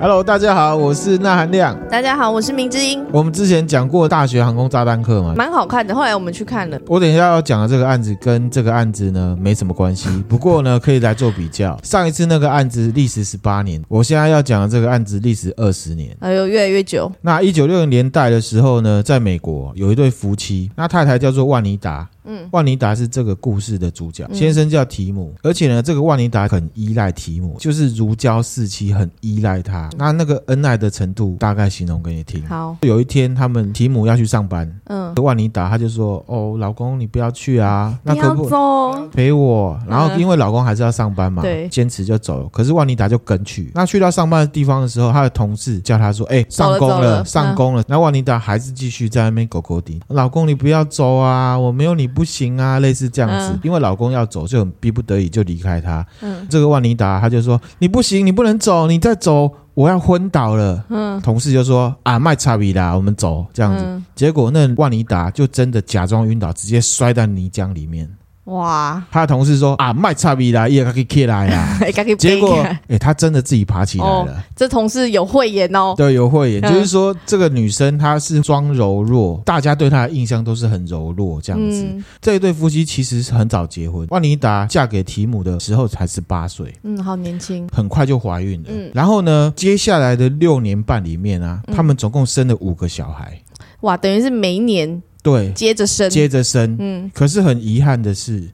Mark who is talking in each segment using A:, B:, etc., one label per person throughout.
A: Hello，大家好，我是纳含亮。
B: 大家好，我是明之音。
A: 我们之前讲过大学航空炸弹课嘛，
B: 蛮好看的。后来我们去看了。
A: 我等一下要讲的这个案子跟这个案子呢没什么关系，不过呢可以来做比较。上一次那个案子历时十八年，我现在要讲的这个案子历时二十年，
B: 哎呦，越来越久。
A: 那一九六零年代的时候呢，在美国有一对夫妻，那太太叫做万妮达。嗯，万妮达是这个故事的主角，嗯、先生叫提姆，而且呢，这个万妮达很依赖提姆，就是如胶似漆，很依赖他。那那个恩爱的程度，大概形容给你听。
B: 好，
A: 有一天他们提姆要去上班，嗯，万妮达他就说：“哦，老公你不要去啊，那可不
B: 走
A: 陪我。”然后因为老公还是要上班嘛，对、嗯，坚持就走了。可是万妮达就跟去。那去到上班的地方的时候，他的同事叫他说：“哎、欸，上工了，上工了。嗯”那万妮达还是继续在那边狗狗顶。老公你不要走啊，我没有你不行啊，类似这样子，嗯、因为老公要走，就很逼不得已就离开他。嗯，这个万妮达他就说：“你不行，你不能走，你再走我要昏倒了。”嗯，同事就说：“啊，卖差比啦，我们走。”这样子，嗯、结果那万妮达就真的假装晕倒，直接摔在泥浆里面。哇！他的同事说啊，卖差比啦，也可以起来呀。结果，哎、欸，他真的自己爬起来了。哦、
B: 这同事有慧眼哦。
A: 对，有慧眼，嗯、就是说这个女生她是装柔弱，大家对她的印象都是很柔弱这样子。嗯、这一对夫妻其实是很早结婚，万妮达嫁给提姆的时候才十八岁，
B: 嗯，好年轻，
A: 很快就怀孕了。嗯，然后呢，接下来的六年半里面啊，他们总共生了五个小孩。
B: 哇，等于是每一年。
A: 对，
B: 接着生，
A: 接着生，嗯，可是很遗憾的是，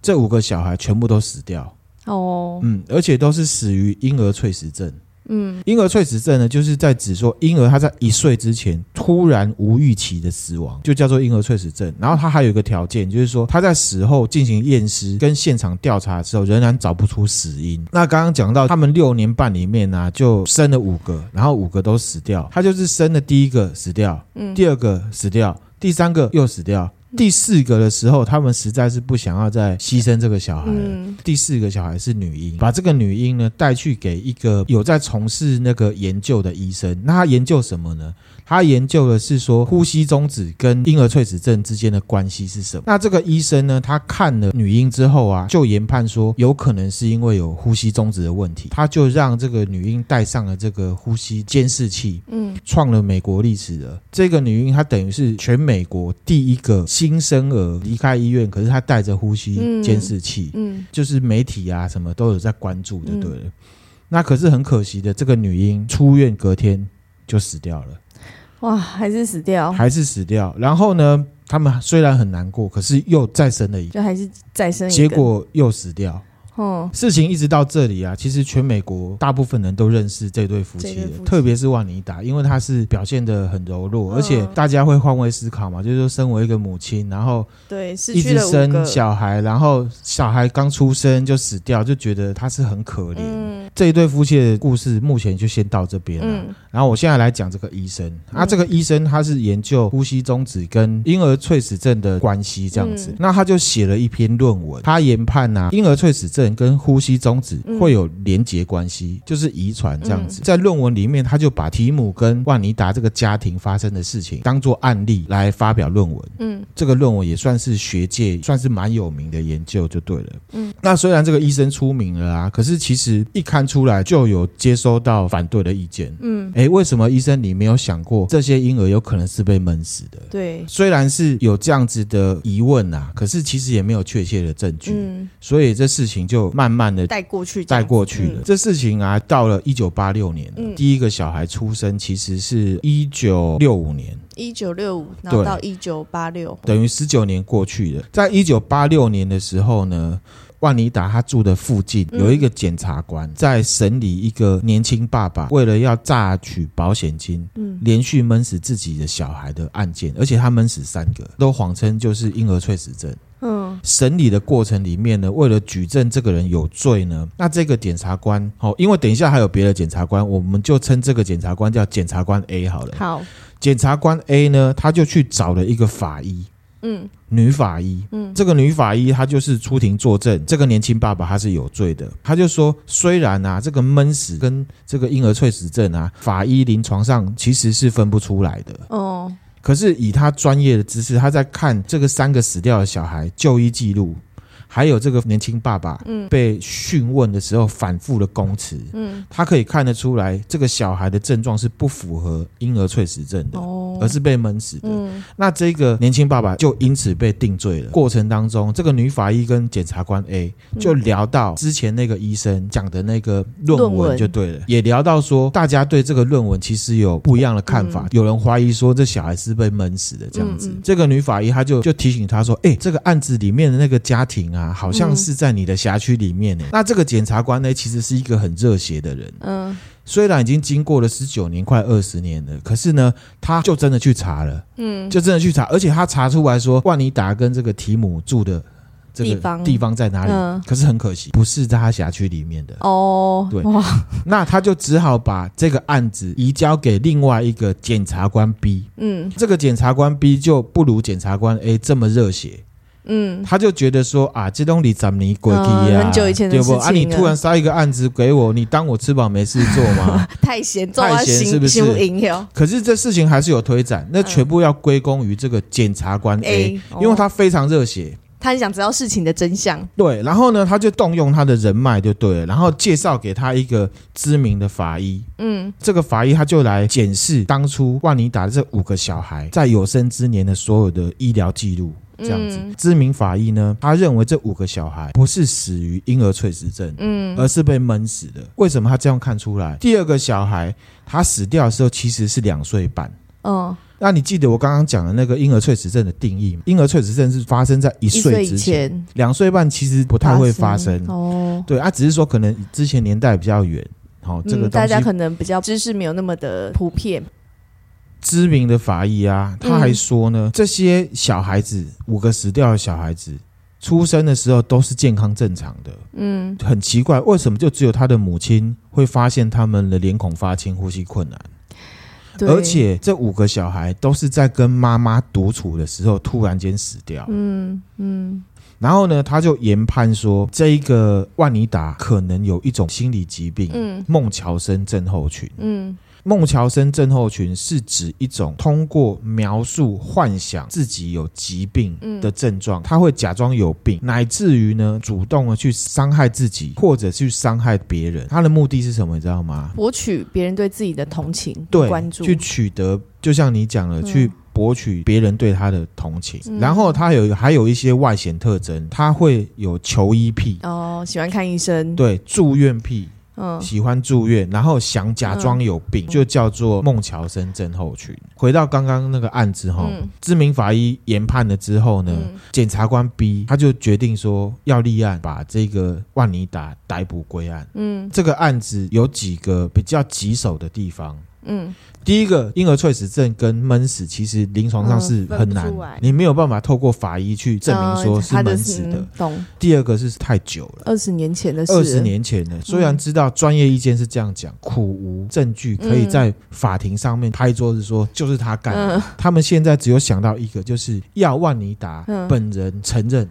A: 这五个小孩全部都死掉，哦，嗯，而且都是死于婴儿猝死症。嗯，婴儿猝死症呢，就是在指说婴儿他在一岁之前突然无预期的死亡，就叫做婴儿猝死症。然后他还有一个条件，就是说他在死后进行验尸跟现场调查的时候，仍然找不出死因。那刚刚讲到他们六年半里面呢、啊，就生了五个，然后五个都死掉。他就是生了第一个死掉，嗯，第二个死掉，第三个又死掉。第四个的时候，他们实在是不想要再牺牲这个小孩了。嗯、第四个小孩是女婴，把这个女婴呢带去给一个有在从事那个研究的医生。那他研究什么呢？他研究的是说呼吸中止跟婴儿猝死症之间的关系是什么？那这个医生呢，他看了女婴之后啊，就研判说有可能是因为有呼吸中止的问题，他就让这个女婴带上了这个呼吸监视器，嗯，创了美国历史的这个女婴，她等于是全美国第一个。新生儿离开医院，可是他带着呼吸监视器，嗯，嗯，就是媒体啊什么都有在关注的，对了。嗯、那可是很可惜的，这个女婴出院隔天就死掉了。
B: 哇，还是死掉，
A: 还是死掉。然后呢，他们虽然很难过，可是又再生了一个，
B: 就还是再生一个，
A: 结果又死掉。哦，事情一直到这里啊，其实全美国大部分人都认识这对夫妻的，妻。特别是万妮达，因为她是表现的很柔弱，嗯、而且大家会换位思考嘛，就是说身为一个母亲，然后对，一直生小孩，然后小孩刚出生就死掉，就觉得她是很可怜。嗯、这一对夫妻的故事目前就先到这边了。嗯、然后我现在来讲这个医生，啊，这个医生他是研究呼吸中止跟婴儿猝死症的关系这样子，嗯、那他就写了一篇论文，他研判啊，婴儿猝死症。跟呼吸中止会有连结关系，嗯、就是遗传这样子。嗯、在论文里面，他就把提姆跟万妮达这个家庭发生的事情当做案例来发表论文。嗯，这个论文也算是学界算是蛮有名的研究，就对了。嗯，那虽然这个医生出名了啊，可是其实一看出来就有接收到反对的意见。嗯，哎，为什么医生你没有想过这些婴儿有可能是被闷死的？对，虽然是有这样子的疑问啊，可是其实也没有确切的证据。嗯，所以这事情就。就慢慢的带过去，带过去了。这事情啊，到了一九八六年，第一个小孩出生，其实是一九六五年，
B: 一九六五，然后到一九八六，
A: 等于十九年过去了。在一九八六年的时候呢，万妮达他住的附近有一个检察官在审理一个年轻爸爸为了要榨取保险金，嗯。连续闷死自己的小孩的案件，而且他闷死三个，都谎称就是婴儿猝死症。嗯，审理的过程里面呢，为了举证这个人有罪呢，那这个检察官，哦，因为等一下还有别的检察官，我们就称这个检察官叫检察官 A 好了。好，检察官 A 呢，他就去找了一个法医，嗯，女法医，嗯，这个女法医她就是出庭作证，这个年轻爸爸他是有罪的，他就说，虽然啊，这个闷死跟这个婴儿猝死症啊，法医临床上其实是分不出来的。哦。可是以他专业的知识，他在看这个三个死掉的小孩就医记录，还有这个年轻爸爸，嗯，被讯问的时候反复的供词，嗯，他可以看得出来，这个小孩的症状是不符合婴儿猝死症的，哦，而是被闷死的。嗯，那这个年轻爸爸就因此被定罪了。过程当中，这个女法医跟检察官 A 就聊到之前那个医生讲的那个论文，就对了，也聊到说，大家对这个论文其实有不一样的看法，有人怀疑说这小孩是被闷死的这样子。这个女法医她就就提醒他说，哎，这个案子里面的那个家庭啊，好像是在你的辖区里面呢。那这个检察官呢，其实是一个很热血的人，嗯。虽然已经经过了十九年，快二十年了，可是呢，他就真的去查了，嗯，就真的去查，而且他查出来说，万尼达跟这个提姆住的这个地方在哪里？嗯、可是很可惜，不是在他辖区里面的哦。对，哇那他就只好把这个案子移交给另外一个检察官 B，嗯，这个检察官 B 就不如检察官 A 这么热血。嗯，他就觉得说啊，这东西怎么你鬼去呀，
B: 很久以前的事情了。
A: 啊，你突然塞一个案子给我，你当我吃饱没事做吗？
B: 太闲，
A: 太闲是不是？可是这事情还是有推展，那全部要归功于这个检察官 A，因为他非常热血，
B: 他很想知道事情的真相。
A: 对，然后呢，他就动用他的人脉就对了，然后介绍给他一个知名的法医。嗯，这个法医他就来检视当初万妮打的这五个小孩在有生之年的所有的医疗记录。这样子，嗯、知名法医呢，他认为这五个小孩不是死于婴儿猝死症，嗯，而是被闷死的。为什么他这样看出来？第二个小孩他死掉的时候其实是两岁半，哦，那你记得我刚刚讲的那个婴儿猝死症的定义吗？婴儿猝死症是发生在一岁之前，两岁半其实不太会发生，哦，对，啊，只是说可能之前年代比较远，好、哦，这个、嗯、大
B: 家可能比较知识没有那么的普遍。
A: 知名的法医啊，他还说呢，嗯、这些小孩子五个死掉的小孩子出生的时候都是健康正常的，嗯，很奇怪，为什么就只有他的母亲会发现他们的脸孔发青、呼吸困难？对。而且这五个小孩都是在跟妈妈独处的时候突然间死掉，嗯嗯，然后呢，他就研判说，这一个万妮达可能有一种心理疾病，嗯，孟乔森症候群，嗯。孟乔森症候群是指一种通过描述、幻想自己有疾病的症状，他会假装有病，乃至于呢主动的去伤害自己，或者去伤害别人。他的目的是什么？你知道吗？
B: 博取别人对自己的同情、
A: 对
B: 关注，
A: 去取得，就像你讲的，去博取别人对他的同情。嗯、然后他有还有一些外显特征，他会有求医癖
B: 哦，喜欢看医生，
A: 对，住院癖。喜欢住院，然后想假装有病，嗯、就叫做孟乔森症候群。回到刚刚那个案子哈，嗯、知名法医研判了之后呢，检、嗯、察官 B 他就决定说要立案，把这个万妮达逮捕归案。嗯，这个案子有几个比较棘手的地方。嗯。第一个婴儿猝死症跟闷死其实临床上是很难，你没有办法透过法医去证明说是闷死的。第二个是太久了，
B: 二十年前的事。
A: 二十年前的，虽然知道专业意见是这样讲，苦无证据可以在法庭上面拍桌子说就是他干的。他们现在只有想到一个，就是要万妮达本人承认。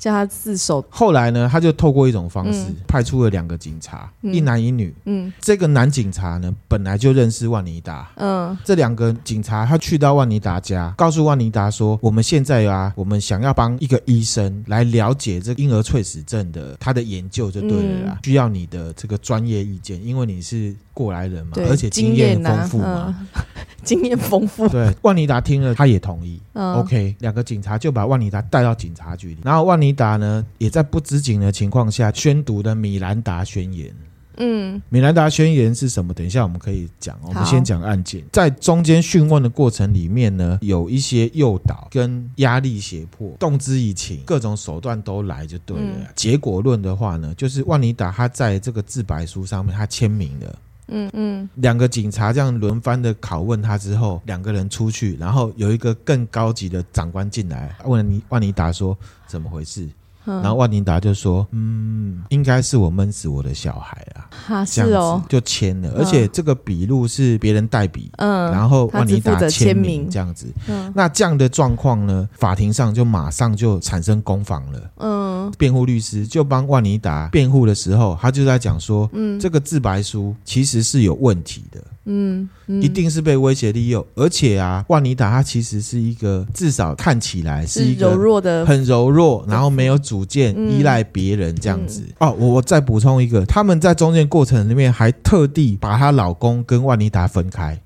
B: 叫他自首。
A: 后来呢，他就透过一种方式，派出了两个警察，一男一女。嗯，这个男警察呢，本来就认识万妮达。嗯，这两个警察他去到万妮达家，告诉万妮达说：“我们现在啊，我们想要帮一个医生来了解这婴儿猝死症的他的研究就对了啦，需要你的这个专业意见，因为你是过来人嘛，而且经验丰富嘛。”
B: 经验丰富，
A: 对，万尼达听了，他也同意。嗯、OK，两个警察就把万尼达带到警察局里，然后万尼达呢，也在不知情的情况下宣读的米兰达宣言。嗯，米兰达宣言是什么？等一下我们可以讲。我们先讲案件，在中间讯问的过程里面呢，有一些诱导跟压力胁迫，动之以情，各种手段都来就对了。嗯、结果论的话呢，就是万尼达他在这个自白书上面他签名了。嗯嗯，两个警察这样轮番的拷问他之后，两个人出去，然后有一个更高级的长官进来问你万尼达说怎么回事，然后万妮达就说嗯，应该是我闷死我的小孩啊，哈是哦，就签了，而且这个笔录是别人代笔，嗯，然后万妮达签名。这样子，嗯，那这样的状况呢，法庭上就马上就产生攻防了，嗯。的辩护律师就帮万妮达辩护的时候，他就在讲说，嗯，这个自白书其实是有问题的，嗯，嗯，一定是被威胁利诱，而且啊，万妮达她其实是一个至少看起来是一个
B: 柔弱的，
A: 很柔弱，然后没有主见，依赖别人这样子。哦，我我再补充一个，他们在中间过程里面还特地把她老公跟万妮达分开。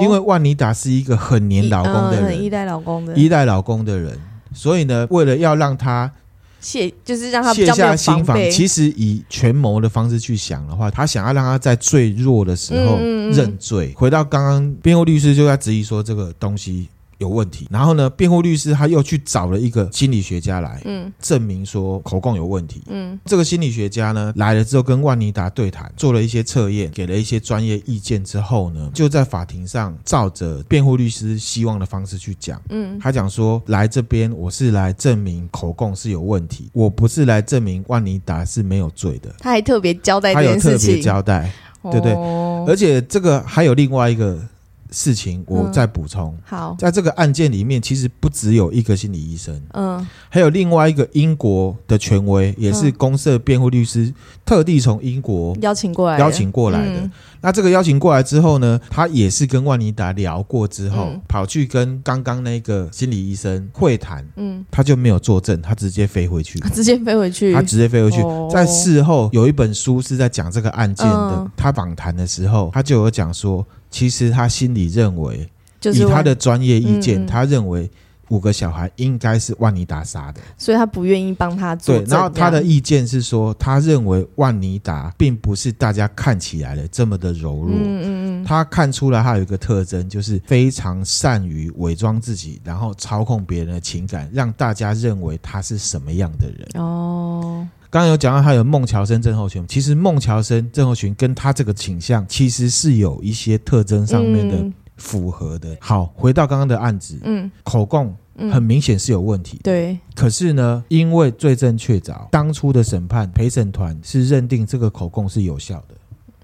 A: 因为万妮达是一个很黏老公的人，
B: 很依赖老公的，
A: 依赖老公的人，所以呢，为了要让他
B: 卸，就是让他
A: 卸下心防，其实以权谋的方式去想的话，他想要让他在最弱的时候认罪。回到刚刚，辩护律师就在质疑说这个东西。有问题，然后呢，辩护律师他又去找了一个心理学家来，嗯，证明说口供有问题，嗯，这个心理学家呢来了之后跟万妮达对谈，做了一些测验，给了一些专业意见之后呢，就在法庭上照着辩护律师希望的方式去讲，嗯，他讲说来这边我是来证明口供是有问题，我不是来证明万妮达是没有罪的，
B: 他还特别交代，
A: 他有特别交代，对不对？哦，而且这个还有另外一个。事情我再补充。嗯，好，在这个案件里面，其实不只有一个心理医生，嗯，还有另外一个英国的权威，也是公社辩护律师，特地从英国
B: 邀请过来，
A: 邀请过来的。嗯，那这个邀请过来之后呢，他也是跟万妮达聊过之后，嗯，跑去跟刚刚那个心理医生会谈，嗯，他就没有作证，他直接飞回去，
B: 直接飞回去，
A: 他直接飞回去。哦，在事后有一本书是在讲这个案件的，嗯，他访谈的时候，他就有讲说。其实他心里认为，以他的专业意见，他认为五个小孩应该是万妮达杀的，
B: 所以他不愿意帮他做。
A: 对，然后他的意见是说，他认为万妮达并不是大家看起来的这么的柔弱。嗯嗯嗯，他看出来他有一个特征，就是非常善于伪装自己，然后操控别人的情感，让大家认为他是什么样的人。哦。刚刚有讲到他有孟乔森症候群，其实孟乔森症候群跟他这个倾向其实是有一些特征上面的符合的。好，回到刚刚的案子，嗯，口供很明显是有问题，对。可是呢，因为罪证确凿，当初的审判陪审团是认定这个口供是有效的，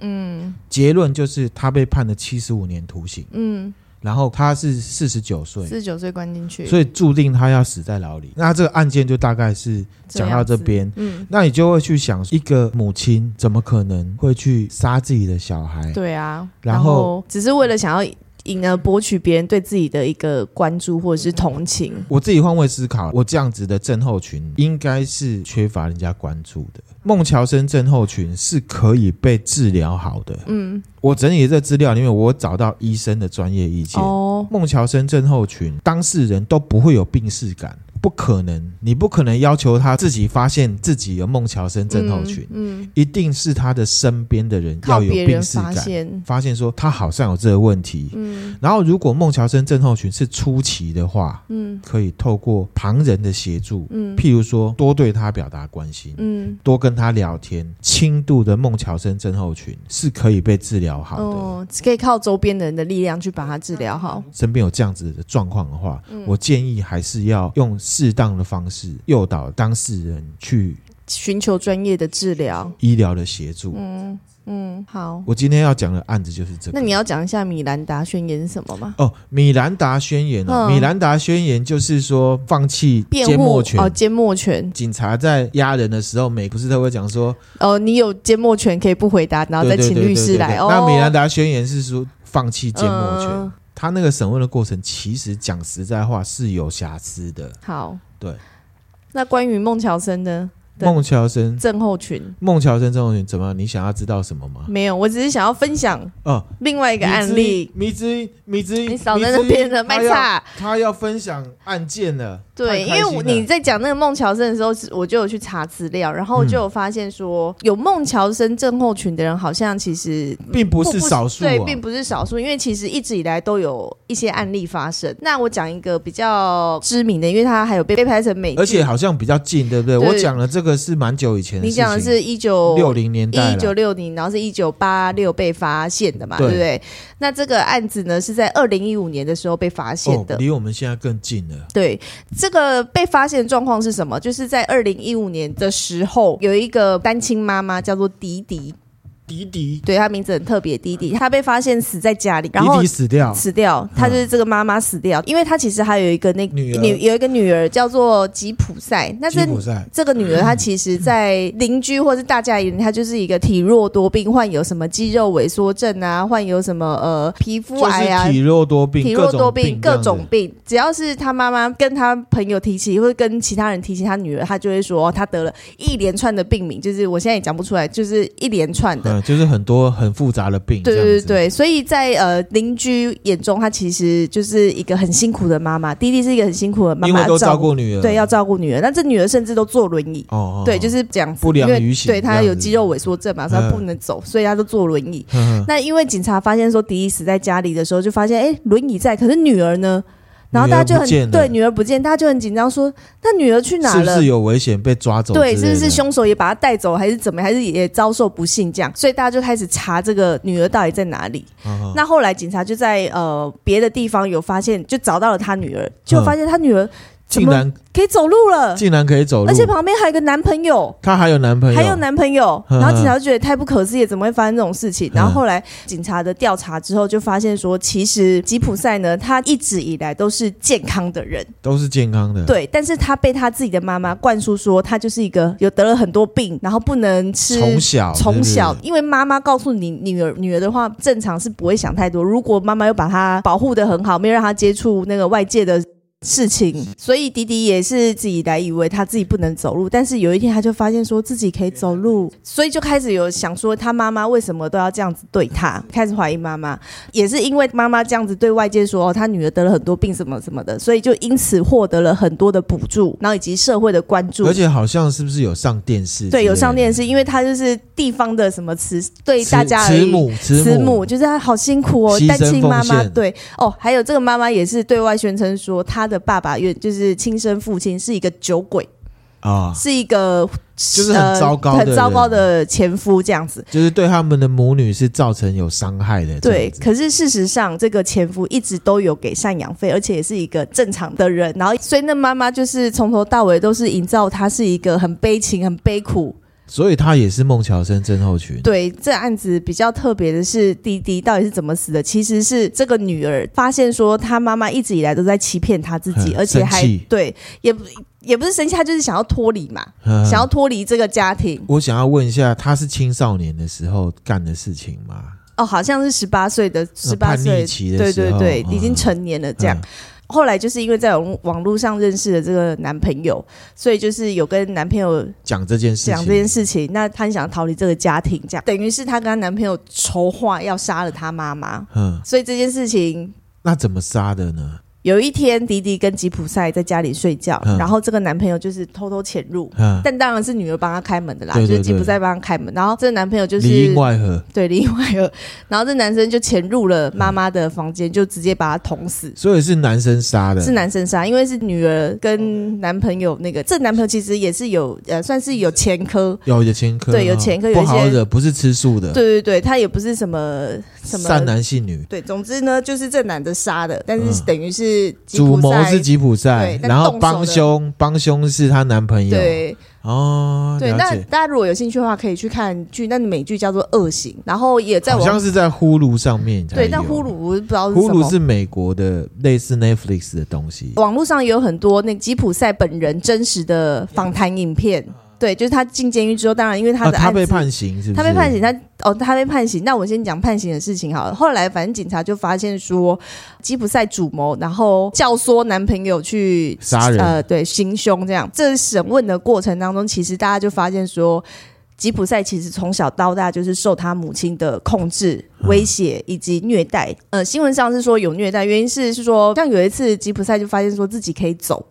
A: 嗯，结论就是他被判了七十五年徒刑，嗯。然后他是四十九岁，
B: 四十九岁关进去，
A: 所以注定他要死在牢里。那这个案件就大概是讲到这边，嗯，那你就会去想，一个母亲怎么可能会去杀自己的小孩？
B: 对啊，然后，然后只是为了想要。赢而博取别人对自己的一个关注或者是同情。
A: 我自己换位思考，我这样子的症候群应该是缺乏人家关注的。孟乔生症候群是可以被治疗好的。嗯，我整理这资料里面，我找到医生的专业意见。哦，孟乔生症候群当事人都不会有病逝感。不可能，你不可能要求他自己发现自己有孟乔森症候群，嗯，嗯，一定是他的身边的人要有病识感，发现，发现说他好像有这个问题，嗯，然后如果孟乔森症候群是初期的话，嗯，可以透过旁人的协助，嗯，譬如说多对他表达关心，嗯，多跟他聊天，轻度的孟乔森症候群是可以被治疗好的，哦，
B: 可以靠周边的人的力量去把它治疗好。
A: 身边有这样子的状况的话，嗯，我建议还是要用。适当的方式诱导当事人去
B: 寻求专业的治疗、
A: 医疗的协助。
B: 嗯嗯，好。
A: 我今天要讲的案子就是这个。
B: 那你要讲一下米兰达宣言是什么吗？
A: 哦，米兰达宣言哦，嗯、米兰达宣言就是说放弃缄默权
B: 哦，缄默权。
A: 警察在押人的时候，美不是都会讲说
B: 哦，你有缄默权可以不回答，然后再请律师来。哦，
A: 那米兰达宣言是说放弃缄默权。嗯他那个审问的过程，其实讲实在话是有瑕疵的。
B: 好，
A: 对。
B: 那关于孟乔森的？
A: 孟乔森
B: 症候群，
A: 孟乔森症候群怎么？你想要知道什么吗？
B: 没有，我只是想要分享哦，另外一个案例。
A: 米之音，米之，
B: 你少在那边的卖差。
A: 他要分享案件了。
B: 对，因为我你在讲那个孟乔森的时候，我就有去查资料，然后就有发现说，有孟乔森症候群的人，好像其实
A: 并不是少数。
B: 对，并不是少数，因为其实一直以来都有一些案例发生。那我讲一个比较知名的，因为他还有被被拍成美，
A: 而且好像比较近，对不对？我讲了这个是蛮久以前的，
B: 你讲的是一九
A: 六零年代，
B: 一九六零，然后是一九八六被发现的嘛，对不对？那这个案子呢，是在二零一五年的时候被发现的，
A: 离我们现在更近了。
B: 对，这这个被发现状况是什么？就是在二零一五年的时候，有一个单亲妈妈叫做迪迪。
A: 迪迪，
B: 对，他名字很特别，迪迪，他被发现死在家里，然后
A: 迪迪死掉，
B: 死掉，他就是这个妈妈死掉，嗯、因为他其实还有一个那
A: 女儿。
B: 女有一个女儿叫做吉普赛，那是这个女儿，她其实在邻居或是大家眼里，她就是一个体弱多病，患有什么肌肉萎缩症啊，患有什么呃皮肤癌啊，
A: 体弱多病，
B: 体弱多病各种病，只要是他妈妈跟他朋友提起，或者跟其他人提起他女儿，他就会说他得了一连串的病名，就是我现在也讲不出来，就是一连串的。
A: 嗯就是很多很复杂的病，
B: 对对对，所以在呃邻居眼中，她其实就是一个很辛苦的妈妈。弟弟是一个很辛苦的妈妈，
A: 因为都照顾女儿，
B: 对，要照顾女儿。那这女儿甚至都坐轮椅，哦，对，就是这样子，
A: 不良于行，
B: 对，她有肌肉萎缩症嘛，所以她不能走，所以她都坐轮椅。那因为警察发现说弟弟死在家里的时候，就发现哎，轮椅在，可是女儿呢？然后大家就很对女儿不见，大家就很紧张，说那女儿去哪了？
A: 是不是有危险被抓走？
B: 对，是不是凶手也把她带走，还是怎么？还是也遭受不幸这样？所以大家就开始查这个女儿到底在哪里。那后来警察就在呃别的地方有发现，就找到了他女儿，就发现他女儿。
A: 竟然
B: 可以走路了，
A: 竟然可以走路，
B: 而且旁边还有个男朋友，
A: 他还有男朋友，
B: 还有男朋友。然后警察就觉得太不可思议，怎么会发生这种事情？然后后来警察的调查之后，就发现说，其实吉普赛呢，他一直以来都是健康的人，
A: 都是健康的。
B: 对，但是他被他自己的妈妈灌输说，他就是一个有得了很多病，然后不能吃。
A: 从小，
B: 从小，因为妈妈告诉你女儿，女儿的话正常是不会想太多。如果妈妈又把她保护的很好，没有让她接触那个外界的。事情，所以迪迪也是自己来以为他自己不能走路，但是有一天他就发现说自己可以走路，所以就开始有想说他妈妈为什么都要这样子对他，开始怀疑妈妈，也是因为妈妈这样子对外界说哦，他女儿得了很多病什么什么的，所以就因此获得了很多的补助，然后以及社会的关注，
A: 而且好像是不是有上电视？
B: 对，有上电视，因为他就是地方的什么慈对大家
A: 慈母慈母，
B: 慈母就是他好辛苦哦，单亲妈妈对。哦，还有这个妈妈也是对外宣称说他。的爸爸，因就是亲生父亲是一个酒鬼啊，是一个
A: 就是很糟糕、
B: 很糟糕的前夫，这样子，
A: 就是对他们的母女是造成有伤害的。
B: 对，可是事实上，这个前夫一直都有给赡养费，而且也是一个正常的人。然后，所以那妈妈就是从头到尾都是营造他是一个很悲情、很悲苦。
A: 所以他也是孟乔生症候群。
B: 对，这案子比较特别的是，弟弟到底是怎么死的？其实是这个女儿发现说，她妈妈一直以来都在欺骗她自己，而且还对，也不也不是生气，她就是想要脱离嘛，想要脱离这个家庭。
A: 我想要问一下，他是青少年的时候干的事情吗？
B: 哦，好像是十八岁的，十八岁，对对对，已经成年了这样。后来就是因为在网网络上认识了这个男朋友，所以就是有跟男朋友
A: 讲这件事，
B: 讲这件事情。那她很想逃离这个家庭，这样等于是她跟她男朋友筹划要杀了她妈妈。嗯，所以这件事情，
A: 那怎么杀的呢？
B: 有一天，迪迪跟吉普赛在家里睡觉，嗯、然后这个男朋友就是偷偷潜入，嗯、但当然是女儿帮他开门的啦，对对对，就是吉普赛帮他开门。然后这个男朋友就是
A: 里应外合，
B: 对，里应外合。然后这男生就潜入了妈妈的房间，嗯、就直接把她捅死。
A: 所以是男生杀的，
B: 是男生杀，因为是女儿跟男朋友那个，这男朋友其实也是有呃，算是有前科，
A: 有有前科，
B: 对，有前科，有一些
A: 不好惹，不是吃素的，
B: 对对对，他也不是什么什么
A: 善男信女，
B: 对，总之呢，就是这男的杀的，但是等于是
A: 主谋是吉普赛，然后帮凶帮凶是她男朋友。
B: 对
A: 哦，
B: 对，那大家如果有兴趣的话，可以去看剧。那美剧叫做《恶行》，然后也在
A: 好像是在呼噜上面。
B: 对，但呼噜我不知道是
A: 呼噜是美国的类似 Netflix 的东西。
B: 网络上也有很多那吉普赛本人真实的访谈影片。对，就是他进监狱之后，当然因为他的
A: 他被判刑是不是？
B: 他被判刑，他哦，他被判刑。那我先讲判刑的事情好了。后来反正警察就发现说，吉普赛主谋，然后教唆男朋友去
A: 杀人，
B: 呃，对，行凶这样。这审问的过程当中，其实大家就发现说，吉普赛其实从小到大就是受他母亲的控制、威胁以及虐待。呃，新闻上是说有虐待，原因是是说，像有一次吉普赛就发现说自己可以走。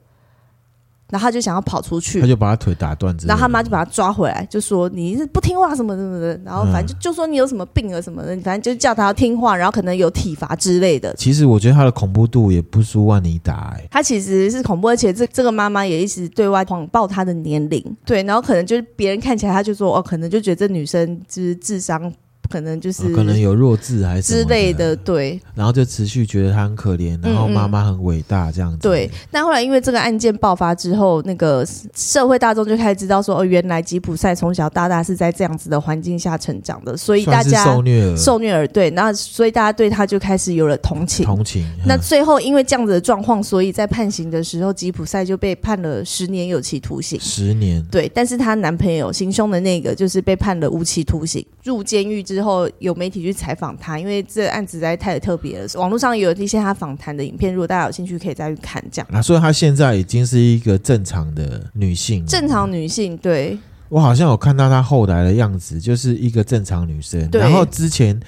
B: 然后他就想要跑出去，
A: 他就把他腿打断，
B: 然后他妈就把他抓回来，就说你是不听话什么什么的，然后反正就就说你有什么病啊什么的，反正就叫他要听话，然后可能有体罚之类的。
A: 其实我觉得他的恐怖度也不输万妮达，哎，
B: 他其实是恐怖，而且这这个妈妈也一直对外谎报他的年龄，对，然后可能就是别人看起来他就说哦，可能就觉得这女生就是智商。可能就是、
A: 哦、可能有弱智还是
B: 之类的，对。
A: 然后就持续觉得他很可怜，然后妈妈很伟大这样子。嗯嗯
B: 对。但后来因为这个案件爆发之后，那个社会大众就开始知道说，哦，原来吉普赛从小到大是在这样子的环境下成长的，所以大家
A: 受虐儿，
B: 受虐儿，对。那所以大家对他就开始有了同情，
A: 同情。
B: 那最后因为这样子的状况，所以在判刑的时候，吉普赛就被判了十年有期徒刑。
A: 十年。
B: 对。但是她男朋友行凶的那个，就是被判了无期徒刑。入监狱之后，有媒体。去采访他，因为这个案子实在太特别了。网络上有一些他访谈的影片，如果大家有兴趣，可以再去看。这样，
A: 那所以她现在已经是一个正常的女性，
B: 正常女性。对，
A: 我好像有看到她后来的样子，就是一个正常女生。然后之前。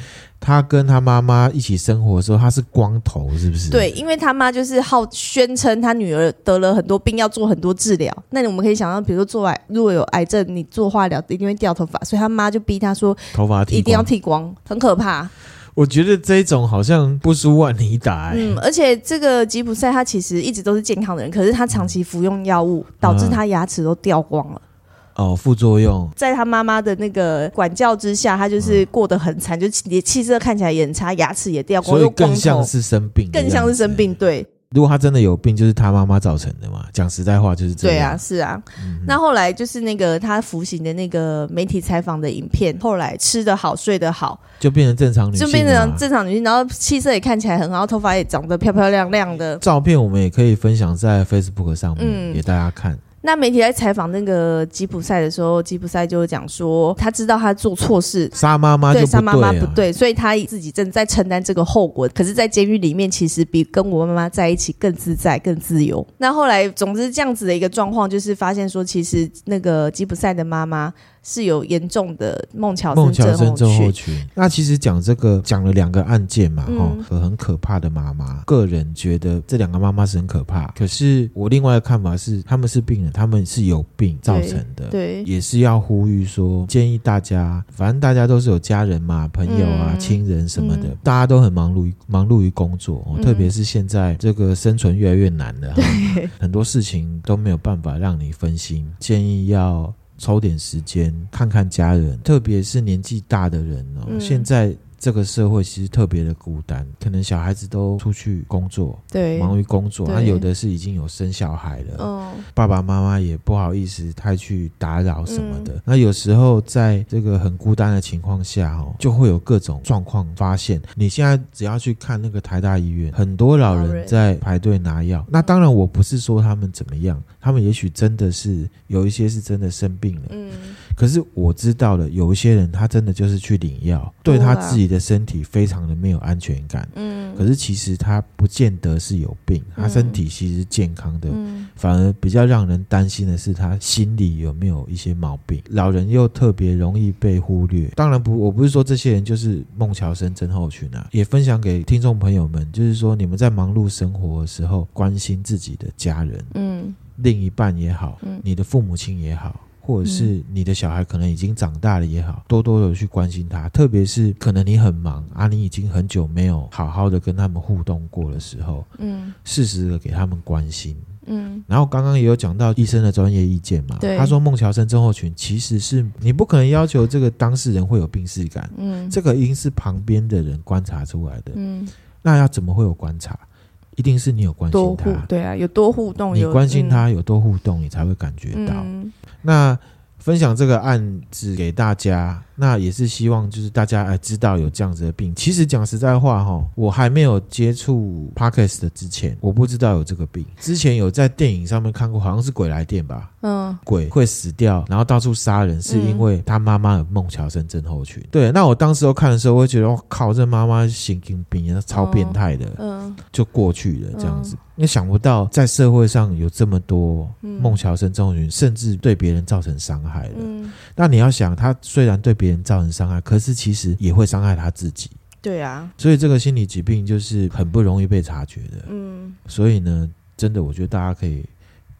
A: 她跟她妈妈一起生活的时候，她是光头，是不是？
B: 对，因为她妈就是好宣称她女儿得了很多病，要做很多治疗。那我们可以想到，比如说做癌，如果有癌症，你做化疗一定会掉头发，所以她妈就逼她说，
A: 头发
B: 一定要剃光，很可怕。
A: 我觉得这一种好像不输万妮达、欸。
B: 嗯，而且这个吉普赛他其实一直都是健康的人，可是他长期服用药物，导致他牙齿都掉光了。
A: 哦，副作用，
B: 在他妈妈的那个管教之下，他就是过得很惨，嗯、就气气色看起来也很差，牙齿也掉光，
A: 所以更像是生病，
B: 更像是生病。对，
A: 如果他真的有病，就是他妈妈造成的嘛。讲实在话，就是这样。
B: 对啊，是啊。嗯、那后来就是那个他服刑的那个媒体采访的影片，后来吃得好，睡得好，
A: 就变成正常女性，
B: 就变成正常女性，然后气色也看起来很好，头发也长得漂漂亮亮的。
A: 照片我们也可以分享在 Facebook 上面，嗯、给大家看。
B: 那媒体在采访那个吉普赛的时候，吉普赛就讲说，他知道他做错事，
A: 杀妈妈对，杀妈妈
B: 不对，所以他自己正在承担这个后果。可是，在监狱里面，其实比跟我妈妈在一起更自在、更自由。那后来，总之这样子的一个状况，就是发现说，其实那个吉普赛的妈妈。是有严重的孟乔森症候群。
A: 那其实讲这个讲了两个案件嘛，哈、嗯，很可怕的妈妈。个人觉得这两个妈妈是很可怕。可是我另外的看法是，他们是病人，他们是有病造成的。
B: 对，对
A: 也是要呼吁说，建议大家，反正大家都是有家人嘛，朋友啊、亲、嗯、人什么的，嗯、大家都很忙碌于忙碌于工作，嗯、特别是现在这个生存越来越难了，对 很多事情都没有办法让你分心。建议要。抽点时间看看家人，特别是年纪大的人哦。嗯、现在。这个社会其实特别的孤单，可能小孩子都出去工作，
B: 对，
A: 忙于工作，他有的是已经有生小孩了，哦、爸爸妈妈也不好意思太去打扰什么的。嗯、那有时候在这个很孤单的情况下，哦，就会有各种状况发现。你现在只要去看那个台大医院，很多老人在排队拿药。那当然，我不是说他们怎么样，他们也许真的是有一些是真的生病了，嗯。可是我知道了，有一些人他真的就是去领药，对他自己的身体非常的没有安全感。嗯，可是其实他不见得是有病，他身体其实是健康的，嗯，反而比较让人担心的是他心里有没有一些毛病。老人又特别容易被忽略。当然不，我不是说这些人就是孟乔生症候群啊，也分享给听众朋友们，就是说你们在忙碌生活的时候，关心自己的家人，嗯，另一半也好，嗯，你的父母亲也好。或者是你的小孩可能已经长大了也好，多多的去关心他，特别是可能你很忙啊，你已经很久没有好好的跟他们互动过的时候，嗯，适时的给他们关心，嗯。然后刚刚也有讲到医生的专业意见嘛，对他说孟乔森症候群其实是你不可能要求这个当事人会有病视感，嗯，这个应是旁边的人观察出来的，嗯。那要怎么会有观察？一定是你有关心他，
B: 对啊，有多互动，
A: 你关心他有多互动，你才会感觉到。嗯那分享这个案子给大家。那也是希望，就是大家哎知道有这样子的病。其实讲实在话哈，我还没有接触 Podcast 的之前，我不知道有这个病。之前有在电影上面看过，好像是鬼来电吧？嗯，鬼会死掉，然后到处杀人，是因为他妈妈有孟乔森症候群。对，那我当时候看的时候，我会觉得，我靠，这妈妈神经病，超变态的。嗯，就过去了这样子。因为想不到在社会上有这么多孟乔森症候群，甚至对别人造成伤害了。嗯，那你要想，他虽然对别人造成伤害，可是其实也会伤害他自己。
B: 对啊，
A: 所以这个心理疾病就是很不容易被察觉的。嗯，所以呢，真的，我觉得大家可以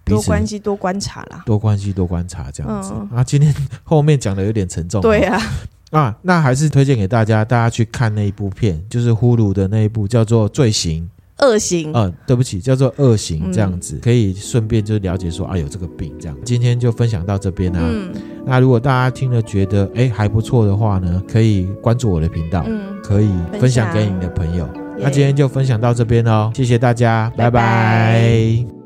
B: 多关系、多观察啦，
A: 多关系、多观察这样子。嗯、啊，今天 后面讲的有点沉重。
B: 对啊，
A: 啊，那还是推荐给大家，大家去看那一部片，就是 Hulu 的那一部叫做《罪行》。
B: 二型。
A: 呃，对不起，叫做恶行这样子，嗯、可以顺便就了解说啊，有这个病这样。今天就分享到这边啊。嗯、那如果大家听了觉得哎还不错的话呢，可以关注我的频道，嗯、可以分享给你的朋友。那今天就分享到这边喽，谢谢大家，拜拜。拜拜。